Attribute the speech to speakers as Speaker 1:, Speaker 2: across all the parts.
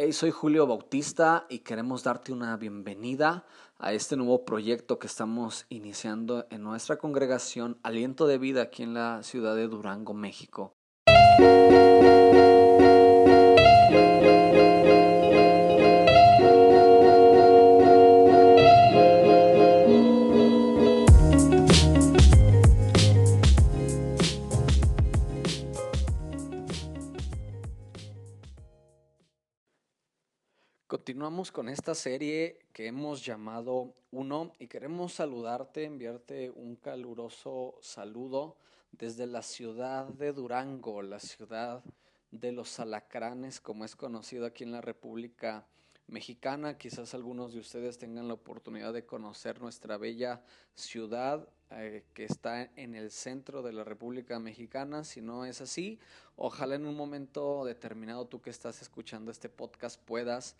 Speaker 1: Hey, soy Julio Bautista y queremos darte una bienvenida a este nuevo proyecto que estamos iniciando en nuestra congregación Aliento de Vida aquí en la ciudad de Durango, México. Continuamos con esta serie que hemos llamado Uno y queremos saludarte, enviarte un caluroso saludo desde la ciudad de Durango, la ciudad de los alacranes, como es conocido aquí en la República Mexicana. Quizás algunos de ustedes tengan la oportunidad de conocer nuestra bella ciudad eh, que está en el centro de la República Mexicana. Si no es así, ojalá en un momento determinado tú que estás escuchando este podcast puedas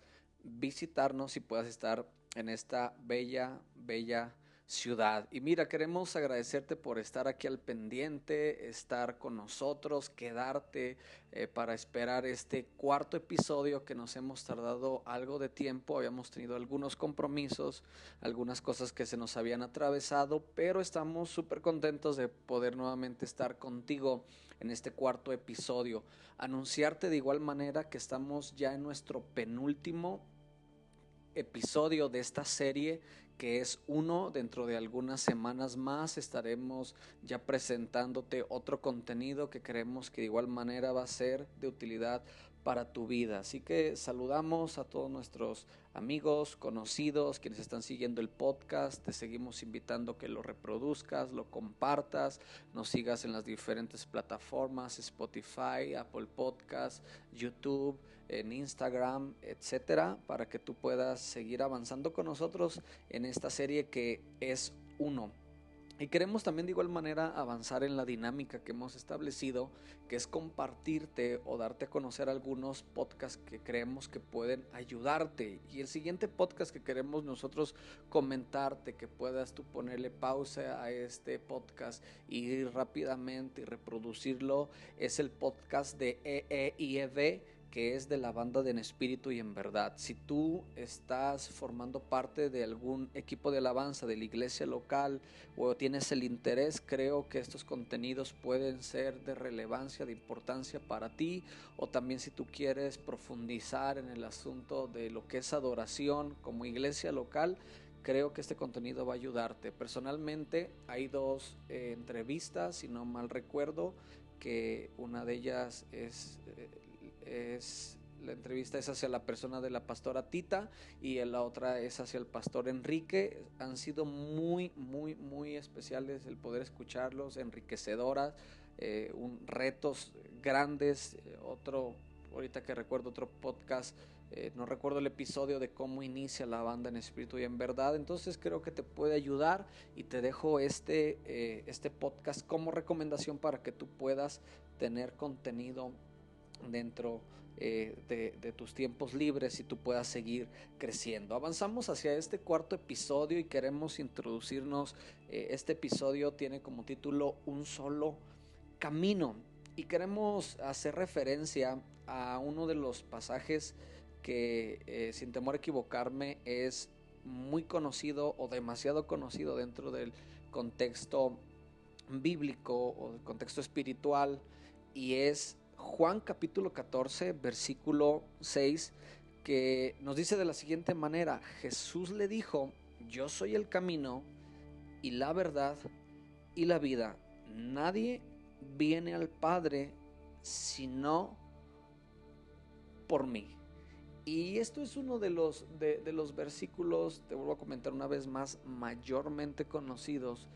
Speaker 1: visitarnos y puedas estar en esta bella, bella ciudad. Y mira, queremos agradecerte por estar aquí al pendiente, estar con nosotros, quedarte eh, para esperar este cuarto episodio que nos hemos tardado algo de tiempo. Habíamos tenido algunos compromisos, algunas cosas que se nos habían atravesado, pero estamos súper contentos de poder nuevamente estar contigo en este cuarto episodio. Anunciarte de igual manera que estamos ya en nuestro penúltimo episodio de esta serie que es uno. Dentro de algunas semanas más estaremos ya presentándote otro contenido que creemos que de igual manera va a ser de utilidad para tu vida. Así que saludamos a todos nuestros amigos, conocidos, quienes están siguiendo el podcast. Te seguimos invitando que lo reproduzcas, lo compartas, nos sigas en las diferentes plataformas, Spotify, Apple Podcast, YouTube en Instagram, etcétera, para que tú puedas seguir avanzando con nosotros en esta serie que es uno. Y queremos también de igual manera avanzar en la dinámica que hemos establecido, que es compartirte o darte a conocer algunos podcasts que creemos que pueden ayudarte. Y el siguiente podcast que queremos nosotros comentarte, que puedas tú ponerle pausa a este podcast y ir rápidamente y reproducirlo, es el podcast de EEIEV que es de la banda de En Espíritu y en Verdad. Si tú estás formando parte de algún equipo de alabanza de la iglesia local o tienes el interés, creo que estos contenidos pueden ser de relevancia, de importancia para ti. O también si tú quieres profundizar en el asunto de lo que es adoración como iglesia local, creo que este contenido va a ayudarte. Personalmente hay dos eh, entrevistas, si no mal recuerdo, que una de ellas es... Eh, es la entrevista es hacia la persona de la pastora Tita y la otra es hacia el pastor Enrique. Han sido muy, muy, muy especiales el poder escucharlos, enriquecedoras, eh, un, retos grandes. Otro, ahorita que recuerdo otro podcast, eh, no recuerdo el episodio de cómo inicia la banda en espíritu y en verdad. Entonces creo que te puede ayudar y te dejo este, eh, este podcast como recomendación para que tú puedas tener contenido dentro eh, de, tus tiempos libres y tú puedas seguir creciendo. Avanzamos hacia este cuarto episodio y queremos introducirnos. Eh, este episodio tiene como título Un solo camino y queremos hacer referencia a uno de los pasajes que eh, sin temor a equivocarme es muy conocido o demasiado conocido dentro del contexto bíblico o del contexto espiritual y es Juan capítulo 14, versículo 6, que nos dice de la siguiente manera, Jesús le dijo, yo soy el camino y la verdad y la vida. Nadie viene al Padre sino por mí. Y esto es uno de los, de, los versículos, te vuelvo a comentar una vez más, mayormente conocidos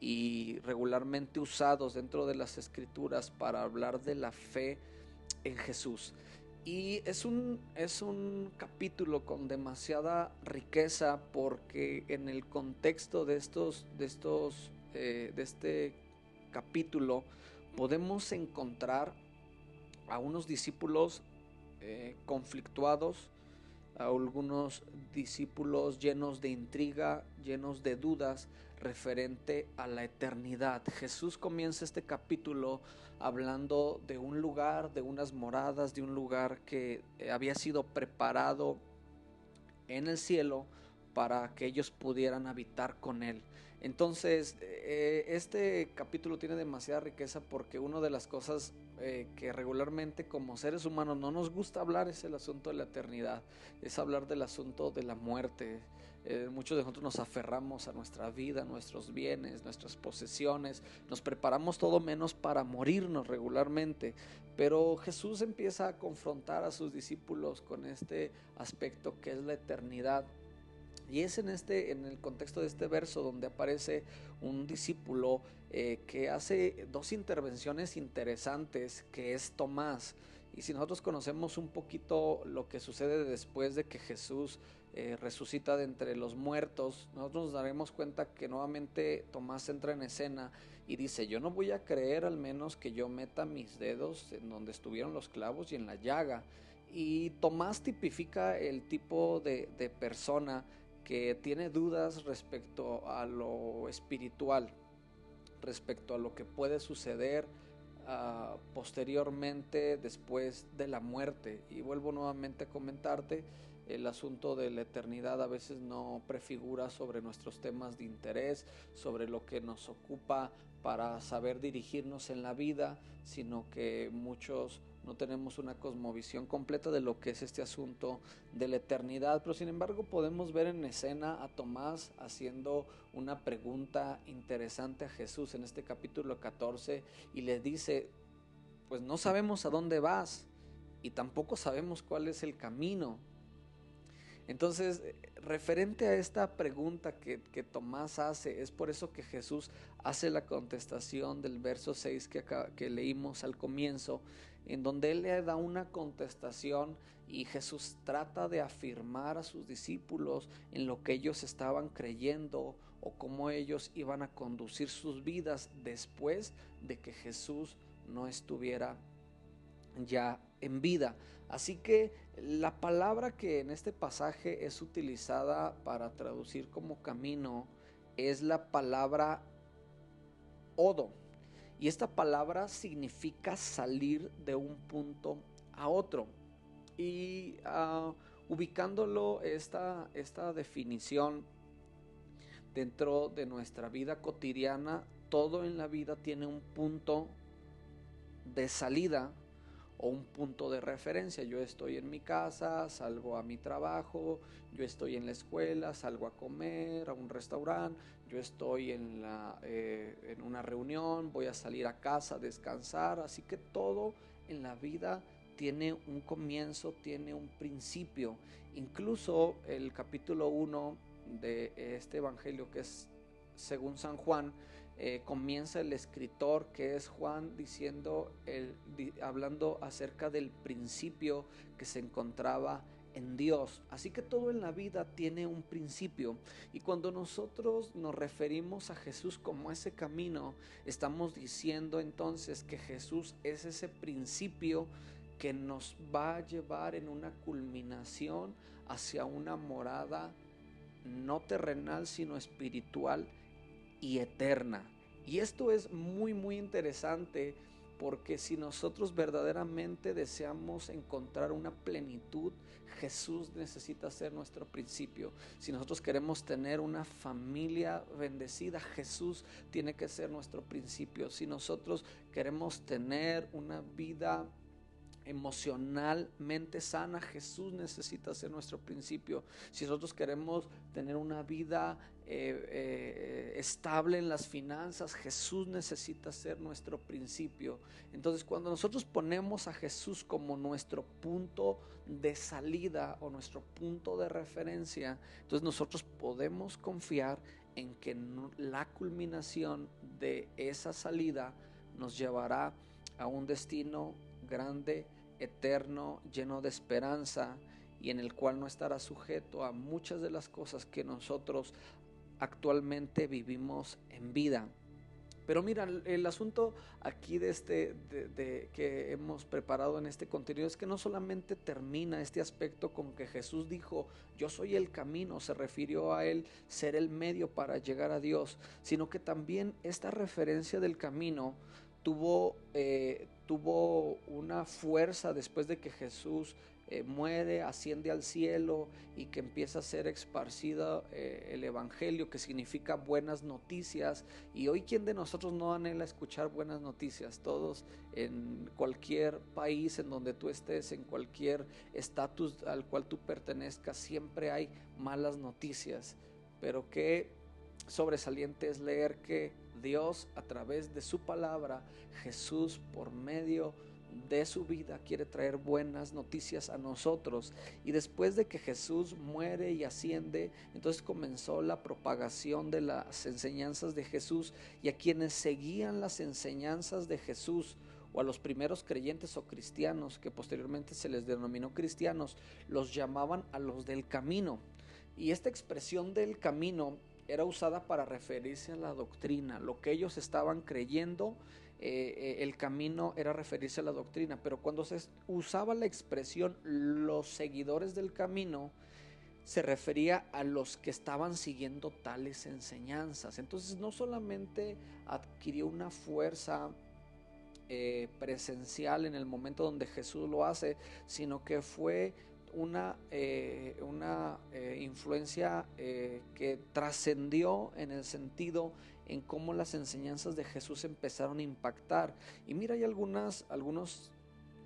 Speaker 1: y regularmente usados dentro de las escrituras para hablar de la fe en Jesús. Y es un, es un capítulo con demasiada riqueza porque en el contexto de estos, de estos, eh, de este capítulo podemos encontrar a unos discípulos eh, conflictuados, a algunos discípulos llenos de intriga, llenos de dudas referente a la eternidad. Jesús comienza este capítulo hablando de un lugar, de unas moradas, de un lugar que había sido preparado en el cielo para que ellos pudieran habitar con Él. Entonces, eh, este capítulo tiene demasiada riqueza porque una de las cosas eh, que regularmente como seres humanos no nos gusta hablar es el asunto de la eternidad, es hablar del asunto de la muerte. Eh, muchos de nosotros nos aferramos a nuestra vida, nuestros bienes, nuestras posesiones, nos preparamos todo menos para morirnos regularmente, pero Jesús empieza a confrontar a sus discípulos con este aspecto que es la eternidad y es en, este, en el contexto de este verso donde aparece un discípulo eh, que hace dos intervenciones interesantes, que es Tomás. Y si nosotros conocemos un poquito lo que sucede después de que Jesús eh, resucita de entre los muertos, nosotros nos daremos cuenta que nuevamente Tomás entra en escena y dice, yo no voy a creer al menos que yo meta mis dedos en donde estuvieron los clavos y en la llaga. Y Tomás tipifica el tipo de, de persona que tiene dudas respecto a lo espiritual, respecto a lo que puede suceder uh, posteriormente después de la muerte. Y vuelvo nuevamente a comentarte, el asunto de la eternidad a veces no prefigura sobre nuestros temas de interés, sobre lo que nos ocupa para saber dirigirnos en la vida, sino que muchos no tenemos una cosmovisión completa de lo que es este asunto de la eternidad, pero sin embargo podemos ver en escena a Tomás haciendo una pregunta interesante a Jesús en este capítulo 14 y le dice, pues no sabemos a dónde vas y tampoco sabemos cuál es el camino. Entonces, referente a esta pregunta que, Tomás hace, es por eso que Jesús hace la contestación del verso 6 que, que leímos al comienzo, en donde él le da una contestación y Jesús trata de afirmar a sus discípulos en lo que ellos estaban creyendo o cómo ellos iban a conducir sus vidas después de que Jesús no estuviera ya en vida. Así que la palabra que en este pasaje es utilizada para traducir como camino es la palabra odo. Y esta palabra significa salir de un punto a otro. Y uh, ubicándolo esta, esta definición dentro de nuestra vida cotidiana, todo en la vida tiene un punto de salida o un punto de referencia. Yo estoy en mi casa, salgo a mi trabajo, yo estoy en la escuela, salgo a comer, a un restaurante, yo estoy en, la, eh, en una reunión, voy a salir a casa a descansar. Así que todo en la vida tiene un comienzo, tiene un principio. Incluso el capítulo 1 de este Evangelio que es según San Juan, eh, comienza el escritor que es Juan diciendo, el, hablando acerca del principio que se encontraba en Dios. Así que todo en la vida tiene un principio. Y cuando nosotros nos referimos a Jesús como ese camino, estamos diciendo entonces que Jesús es ese principio que nos va a llevar en una culminación hacia una morada no terrenal, sino espiritual y eterna. Y esto es muy, muy interesante porque si nosotros verdaderamente deseamos encontrar una plenitud, Jesús necesita ser nuestro principio. Si nosotros queremos tener una familia bendecida, Jesús tiene que ser nuestro principio. Si nosotros queremos tener una vida emocionalmente sana, Jesús necesita ser nuestro principio. Si nosotros queremos tener una vida eh, eh, estable en las finanzas, Jesús necesita ser nuestro principio. Entonces cuando nosotros ponemos a Jesús como nuestro punto de salida o nuestro punto de referencia, entonces nosotros podemos confiar en que la culminación de esa salida nos llevará a un destino grande, eterno, lleno de esperanza y en el cual no estará sujeto a muchas de las cosas que nosotros actualmente vivimos en vida. Pero mira, el asunto aquí de este, de, que hemos preparado en este contenido es que no solamente termina este aspecto con que Jesús dijo, yo soy el camino, se refirió a él ser el medio para llegar a Dios, sino que también esta referencia del camino tuvo, eh, tuvo una fuerza después de que Jesús eh, muere, asciende al cielo y que empieza a ser esparcido eh, el Evangelio, que significa buenas noticias. Y hoy, ¿quién de nosotros no anhela escuchar buenas noticias? Todos en cualquier país en donde tú estés, en cualquier estatus al cual tú pertenezcas, siempre hay malas noticias. Pero qué sobresaliente es leer que Dios a través de su palabra, Jesús por medio de de su vida quiere traer buenas noticias a nosotros. Y después de que Jesús muere y asciende, entonces comenzó la propagación de las enseñanzas de Jesús y a quienes seguían las enseñanzas de Jesús o a los primeros creyentes o cristianos, que posteriormente se les denominó cristianos, los llamaban a los del camino. Y esta expresión del camino era usada para referirse a la doctrina, lo que ellos estaban creyendo eh, eh, el camino era referirse a la doctrina, pero cuando se usaba la expresión los seguidores del camino, se refería a los que estaban siguiendo tales enseñanzas. Entonces no solamente adquirió una fuerza eh, presencial en el momento donde Jesús lo hace, sino que fue una, una influencia que trascendió en el sentido en cómo las enseñanzas de Jesús empezaron a impactar. Y mira, hay algunas, algunos,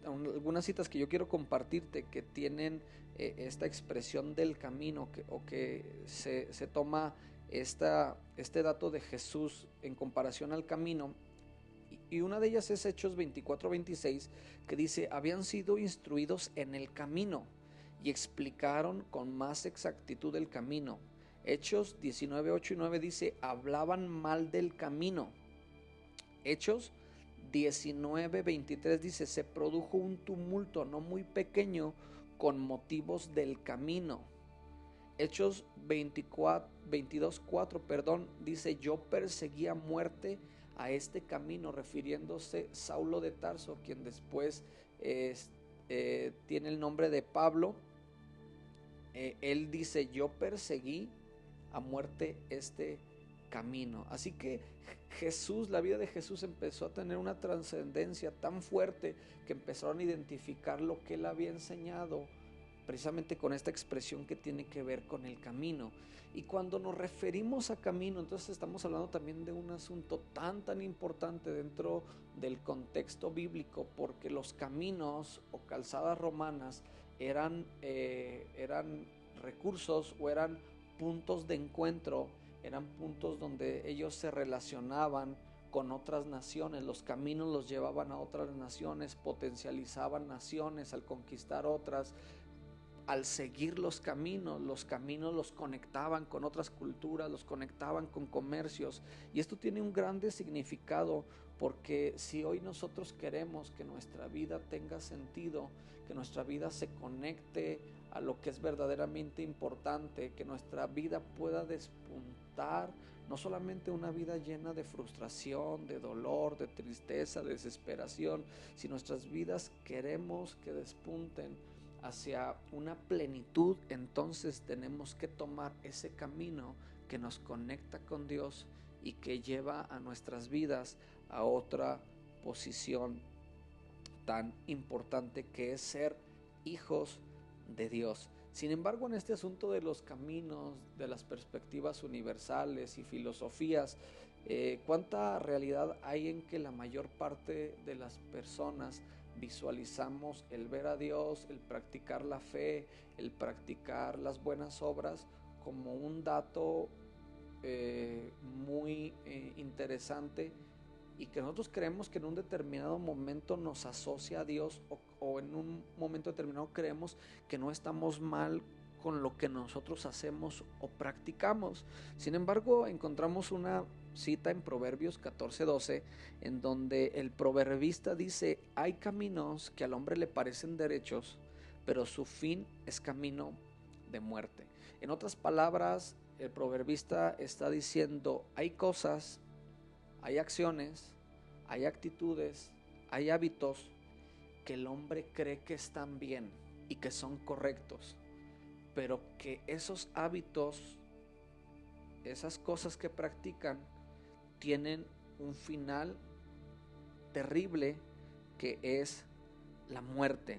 Speaker 1: algunas citas que yo quiero compartirte que tienen eh, esta expresión del camino o que se, toma esta, este dato de Jesús en comparación al camino. Y una de ellas es Hechos 24-26, que dice, habían sido instruidos en el camino y explicaron con más exactitud el camino Hechos 19, 8 y 9 dice, hablaban mal del camino. Hechos 19, 23 dice, se produjo un tumulto no muy pequeño con motivos del camino. Hechos 24, 22, 4, perdón, dice, yo perseguía muerte a este camino, refiriéndose Saulo de Tarso, quien después eh, tiene el nombre de Pablo. Eh, él dice, yo perseguí a muerte este camino. Así que Jesús, la vida de Jesús empezó a tener una trascendencia tan fuerte que empezaron a identificar lo que él había enseñado precisamente con esta expresión que tiene que ver con el camino. Y cuando nos referimos a camino, entonces estamos hablando también de un asunto tan, tan importante dentro del contexto bíblico, porque los caminos o calzadas romanas eran, eh, eran recursos o eran puntos de encuentro, eran puntos donde ellos se relacionaban con otras naciones, los caminos los llevaban a otras naciones, potencializaban naciones al conquistar otras, al seguir los caminos, los caminos los conectaban con otras culturas, los conectaban con comercios. Y esto tiene un grande significado porque si hoy nosotros queremos que nuestra vida tenga sentido, que nuestra vida se conecte a lo que es verdaderamente importante, que nuestra vida pueda despuntar, no solamente una vida llena de frustración, de dolor, de tristeza, de desesperación, si nuestras vidas queremos que despunten hacia una plenitud, entonces tenemos que tomar ese camino que nos conecta con Dios y que lleva a nuestras vidas a otra posición tan importante que es ser hijos de Dios. Sin embargo, en este asunto de los caminos, de las perspectivas universales y filosofías, eh, ¿cuánta realidad hay en que la mayor parte de las personas visualizamos el ver a Dios, el practicar la fe, el practicar las buenas obras como un dato eh, muy eh, interesante y que nosotros creemos que en un determinado momento nos asocia a Dios o, en un momento determinado creemos que no estamos mal con lo que nosotros hacemos o practicamos. Sin embargo, encontramos una cita en Proverbios 14:12 en donde el proverbista dice, hay caminos que al hombre le parecen derechos, pero su fin es camino de muerte. En otras palabras, el proverbista está diciendo, hay cosas hay acciones, hay actitudes, hay hábitos que el hombre cree que están bien y que son correctos, pero que esos hábitos, esas cosas que practican, tienen un final terrible que es la muerte.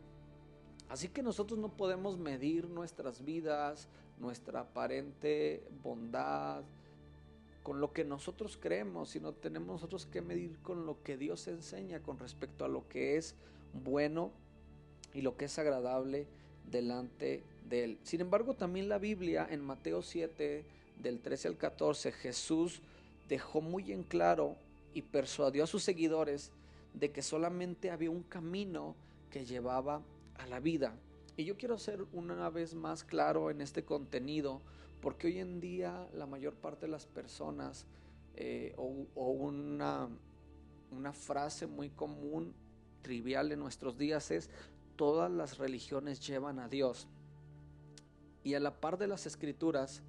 Speaker 1: Así que nosotros no podemos medir nuestras vidas, nuestra aparente bondad, con lo que nosotros creemos, sino tenemos nosotros que medir con lo que Dios enseña con respecto a lo que es bueno y lo que es agradable delante de Él. Sin embargo, también la Biblia en Mateo 7, del 13 al 14, Jesús dejó muy en claro y persuadió a sus seguidores de que solamente había un camino que llevaba a la vida. Y yo quiero ser una vez más claro en este contenido porque hoy en día la mayor parte de las personas, eh, o, una, una frase muy común, trivial en nuestros días es, todas las religiones llevan a Dios. Y a la par de las escrituras,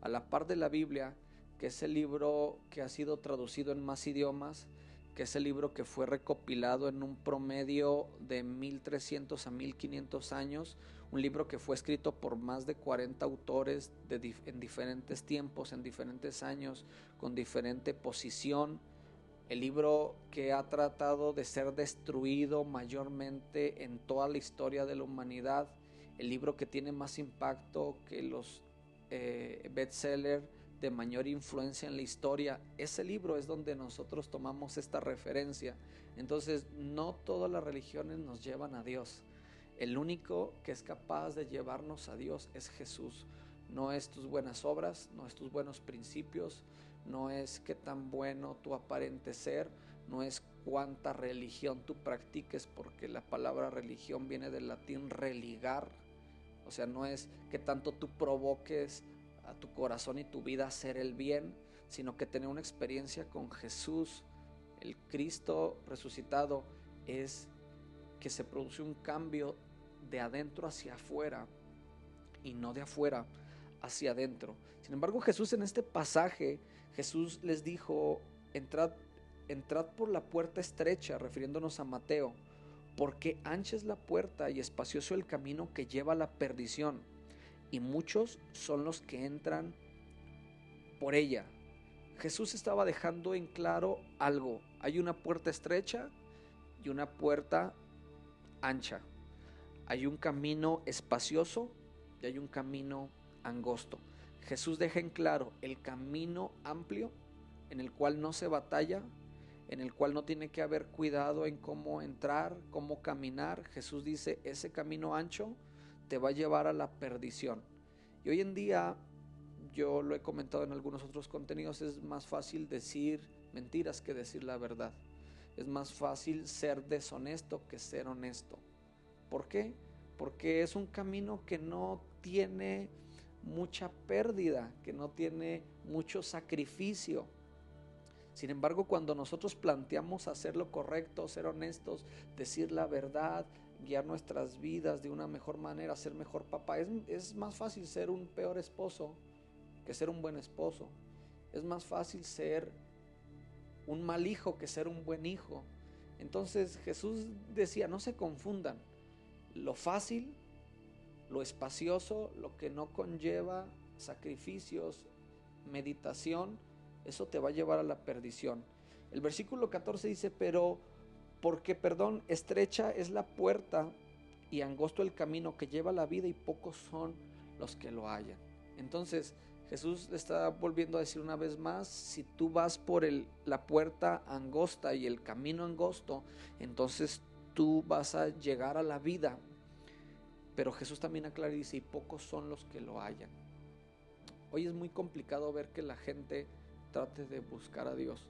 Speaker 1: a la par de la Biblia, que es el libro que ha sido traducido en más idiomas, que es el libro que fue recopilado en un promedio de 1300 a 1500 años, un libro que fue escrito por más de 40 autores en diferentes tiempos, en diferentes años, con diferente posición. El libro que ha tratado de ser destruido mayormente en toda la historia de la humanidad. El libro que tiene más impacto que los eh, bestsellers de mayor influencia en la historia. Ese libro es donde nosotros tomamos esta referencia. Entonces, no todas las religiones nos llevan a Dios. El único que es capaz de llevarnos a Dios es Jesús. No es tus buenas obras, no es tus buenos principios, no es qué tan bueno tu aparente ser, no es cuánta religión tú practiques, porque la palabra religión viene del latín religar. O sea, no es que tanto tú provoques a tu corazón y tu vida a hacer el bien, sino que tener una experiencia con Jesús, el Cristo resucitado, es que se produce un cambio de adentro hacia afuera y no de afuera hacia adentro. Sin embargo, Jesús en este pasaje, Jesús les dijo, entrad, entrad por la puerta estrecha, refiriéndonos a Mateo, porque ancha es la puerta y espacioso el camino que lleva a la perdición, y muchos son los que entran por ella. Jesús estaba dejando en claro algo. Hay una puerta estrecha y una puerta ancha. Hay un camino espacioso y hay un camino angosto. Jesús deja en claro el camino amplio en el cual no se batalla, en el cual no tiene que haber cuidado en cómo entrar, cómo caminar. Jesús dice, ese camino ancho te va a llevar a la perdición. Y hoy en día, yo lo he comentado en algunos otros contenidos, es más fácil decir mentiras que decir la verdad. Es más fácil ser deshonesto que ser honesto. ¿Por qué? Porque es un camino que no tiene mucha pérdida, que no tiene mucho sacrificio. Sin embargo, cuando nosotros planteamos hacer lo correcto, ser honestos, decir la verdad, guiar nuestras vidas de una mejor manera, ser mejor papá, es, es, más fácil ser un peor esposo que ser un buen esposo. Es más fácil ser un mal hijo que ser un buen hijo. Entonces Jesús decía, no se confundan, lo fácil, lo espacioso, lo que no conlleva sacrificios, meditación, eso te va a llevar a la perdición. El versículo 14 dice, pero porque, perdón, estrecha es la puerta y angosto el camino que lleva la vida y pocos son los que lo hallan. Entonces, Jesús le está volviendo a decir una vez más, si tú vas por la puerta angosta y el camino angosto, entonces tú vas a llegar a la vida. Pero Jesús también aclara y dice, y pocos son los que lo hallan. Hoy es muy complicado ver que la gente trate de buscar a Dios.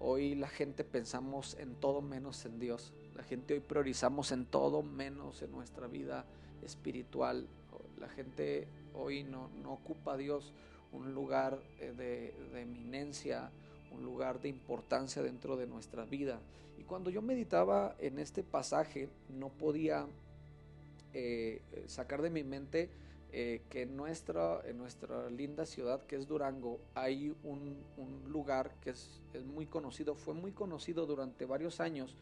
Speaker 1: Hoy la gente pensamos en todo menos en Dios. La gente hoy priorizamos en todo menos en nuestra vida espiritual. La gente hoy no, no ocupa a Dios un lugar eh, de, de eminencia, un lugar de importancia dentro de nuestra vida. Y cuando yo meditaba en este pasaje, no podía eh, sacar de mi mente eh, que en nuestra, en nuestra linda ciudad que es Durango hay un, lugar que es, muy conocido, fue muy conocido durante varios años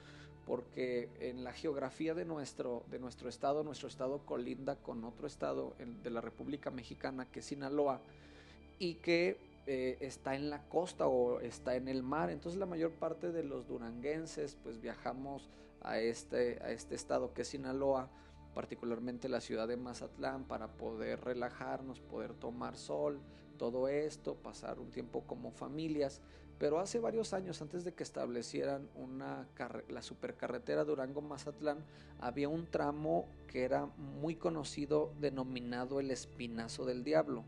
Speaker 1: porque en la geografía de nuestro, de nuestro estado, nuestro estado colinda con otro estado de la República Mexicana que es Sinaloa y que eh, está en la costa o está en el mar. Entonces la mayor parte de los duranguenses pues viajamos a este, a este estado que es Sinaloa particularmente la ciudad de Mazatlán, para poder relajarnos, poder tomar sol, todo esto, pasar un tiempo como familias. Pero hace varios años, antes de que establecieran una la supercarretera Durango-Mazatlán, había un tramo que era muy conocido denominado el Espinazo del Diablo.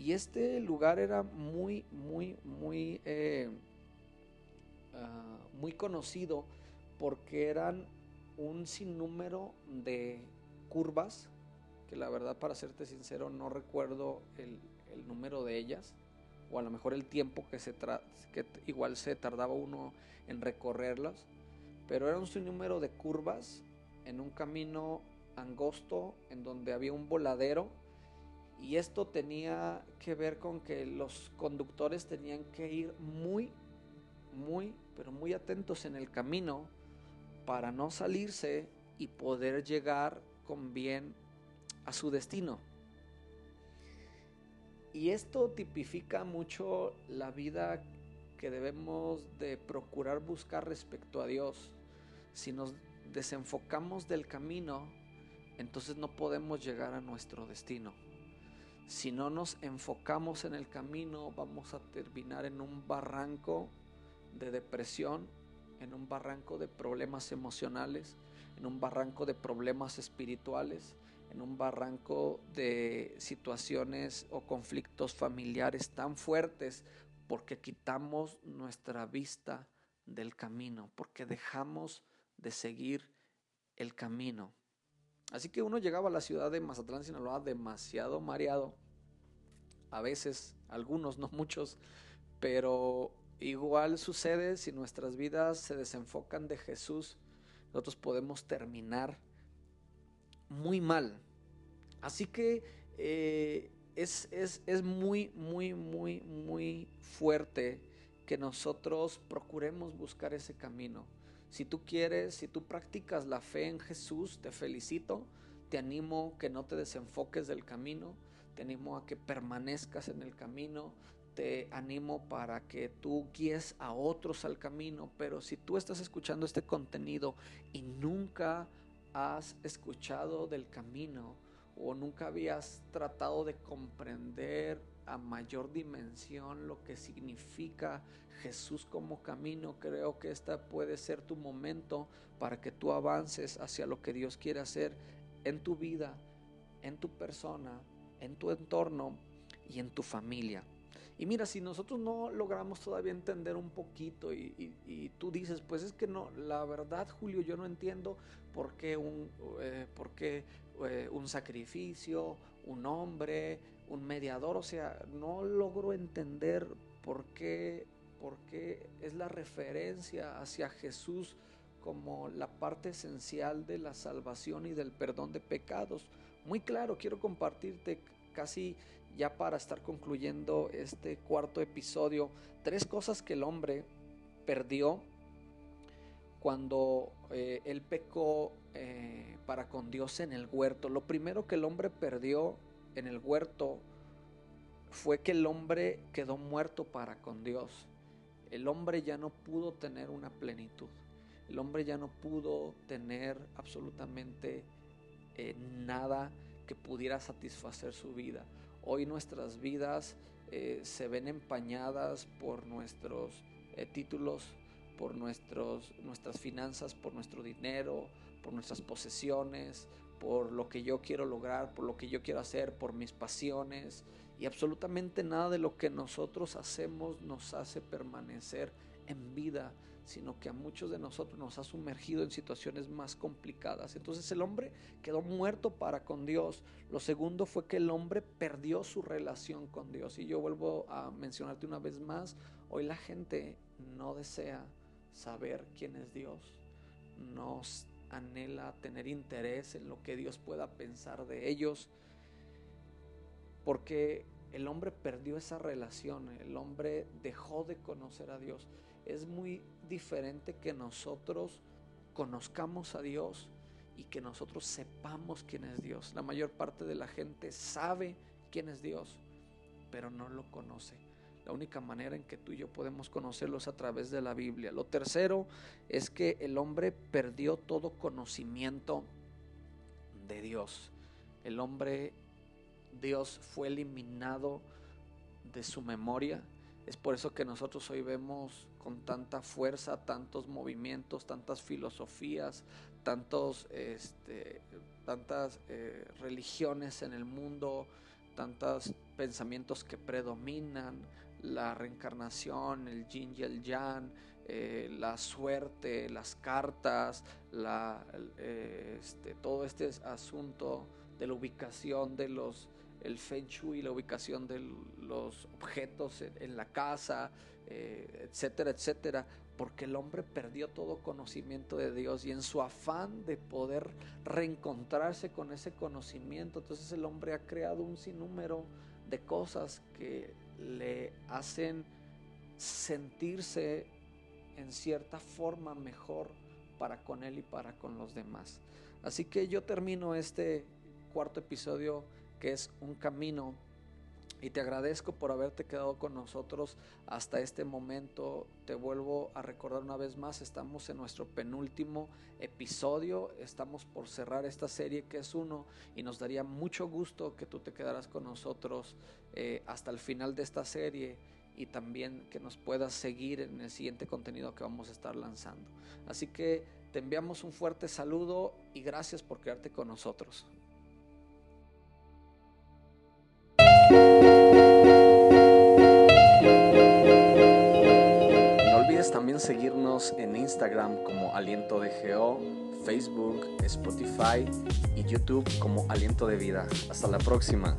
Speaker 1: Y este lugar era muy, muy, muy, eh, ah, muy conocido porque eran un sinnúmero de curvas, que la verdad para serte sincero no recuerdo el, número de ellas, o a lo mejor el tiempo que, se que igual se tardaba uno en recorrerlas, pero era un sinnúmero de curvas en un camino angosto en donde había un voladero y esto tenía que ver con que los conductores tenían que ir muy, muy, pero muy atentos en el camino para no salirse y poder llegar con bien a su destino. Y esto tipifica mucho la vida que debemos de procurar buscar respecto a Dios. Si nos desenfocamos del camino, entonces no podemos llegar a nuestro destino. Si no nos enfocamos en el camino, vamos a terminar en un barranco de depresión, en un barranco de problemas emocionales, en un barranco de problemas espirituales, en un barranco de situaciones o conflictos familiares tan fuertes porque quitamos nuestra vista del camino, porque dejamos de seguir el camino. Así que uno llegaba a la ciudad de Mazatlán, Sinaloa, demasiado mareado. A veces, algunos, no muchos, pero igual sucede si nuestras vidas se desenfocan de Jesús nosotros podemos terminar muy mal. Así que eh, es, es muy, muy, muy, muy fuerte que nosotros procuremos buscar ese camino. Si tú quieres, si tú practicas la fe en Jesús, te felicito, te animo que no te desenfoques del camino, te animo a que permanezcas en el camino, te animo para que tú guíes a otros al camino, pero si tú estás escuchando este contenido y nunca has escuchado del camino o nunca habías tratado de comprender a mayor dimensión lo que significa Jesús como camino, creo que esta puede ser tu momento para que tú avances hacia lo que Dios quiere hacer en tu vida, en tu persona, en tu entorno y en tu familia. Y mira, si nosotros no logramos todavía entender un poquito y, tú dices, pues es que no, la verdad, Julio, yo no entiendo por qué un, eh, por qué, eh, un sacrificio, un hombre, un mediador, o sea, no logro entender por qué, por qué es la referencia hacia Jesús como la parte esencial de la salvación y del perdón de pecados. Muy claro, quiero compartirte casi ya para estar concluyendo este cuarto episodio, tres cosas que el hombre perdió cuando eh, él pecó eh, para con Dios en el huerto. Lo primero que el hombre perdió en el huerto fue que el hombre quedó muerto para con Dios. El hombre ya no pudo tener una plenitud. El hombre ya no pudo tener absolutamente eh, nada que pudiera satisfacer su vida. Hoy nuestras vidas eh, se ven empañadas por nuestros títulos, por nuestros, nuestras finanzas, por nuestro dinero, por nuestras posesiones, por lo que yo quiero lograr, por lo que yo quiero hacer, por mis pasiones. Y absolutamente nada de lo que nosotros hacemos nos hace permanecer en vida, sino que a muchos de nosotros nos ha sumergido en situaciones más complicadas. Entonces el hombre quedó muerto para con Dios. Lo segundo fue que el hombre perdió su relación con Dios. Y yo vuelvo a mencionarte una vez más, hoy la gente no desea saber quién es Dios, no anhela tener interés en lo que Dios pueda pensar de ellos. porque el hombre perdió esa relación, el hombre dejó de conocer a Dios. Es muy diferente que nosotros conozcamos a Dios y que nosotros sepamos quién es Dios. La mayor parte de la gente sabe quién es Dios, pero no lo conoce. La única manera en que tú y yo podemos conocerlo es a través de la Biblia. Lo tercero es que el hombre perdió todo conocimiento de Dios. El hombre, Dios fue eliminado de su memoria. Es por eso que nosotros hoy vemos con tanta fuerza tantos movimientos, tantas filosofías, tantos, este, tantas eh, religiones en el mundo, tantos pensamientos que predominan, la reencarnación, el yin y el yang, eh, la suerte, las cartas, eh, este, todo este asunto de la ubicación de los, el feng shui, la ubicación de los objetos en, la casa, eh, etcétera, etcétera, porque el hombre perdió todo conocimiento de Dios y en su afán de poder reencontrarse con ese conocimiento, entonces el hombre ha creado un sinnúmero de cosas que le hacen sentirse en cierta forma mejor para con él y para con los demás. Así que yo termino este cuarto episodio que es un camino y te agradezco por haberte quedado con nosotros hasta este momento. Te vuelvo a recordar una vez más, estamos en nuestro penúltimo episodio, estamos por cerrar esta serie que es uno y nos daría mucho gusto que tú te quedaras con nosotros eh, hasta el final de esta serie y también que nos puedas seguir en el siguiente contenido que vamos a estar lanzando. Así que te enviamos un fuerte saludo y gracias por quedarte con nosotros. Seguirnos en Instagram como Aliento de Geo, Facebook, Spotify y YouTube como Aliento de Vida. Hasta la próxima.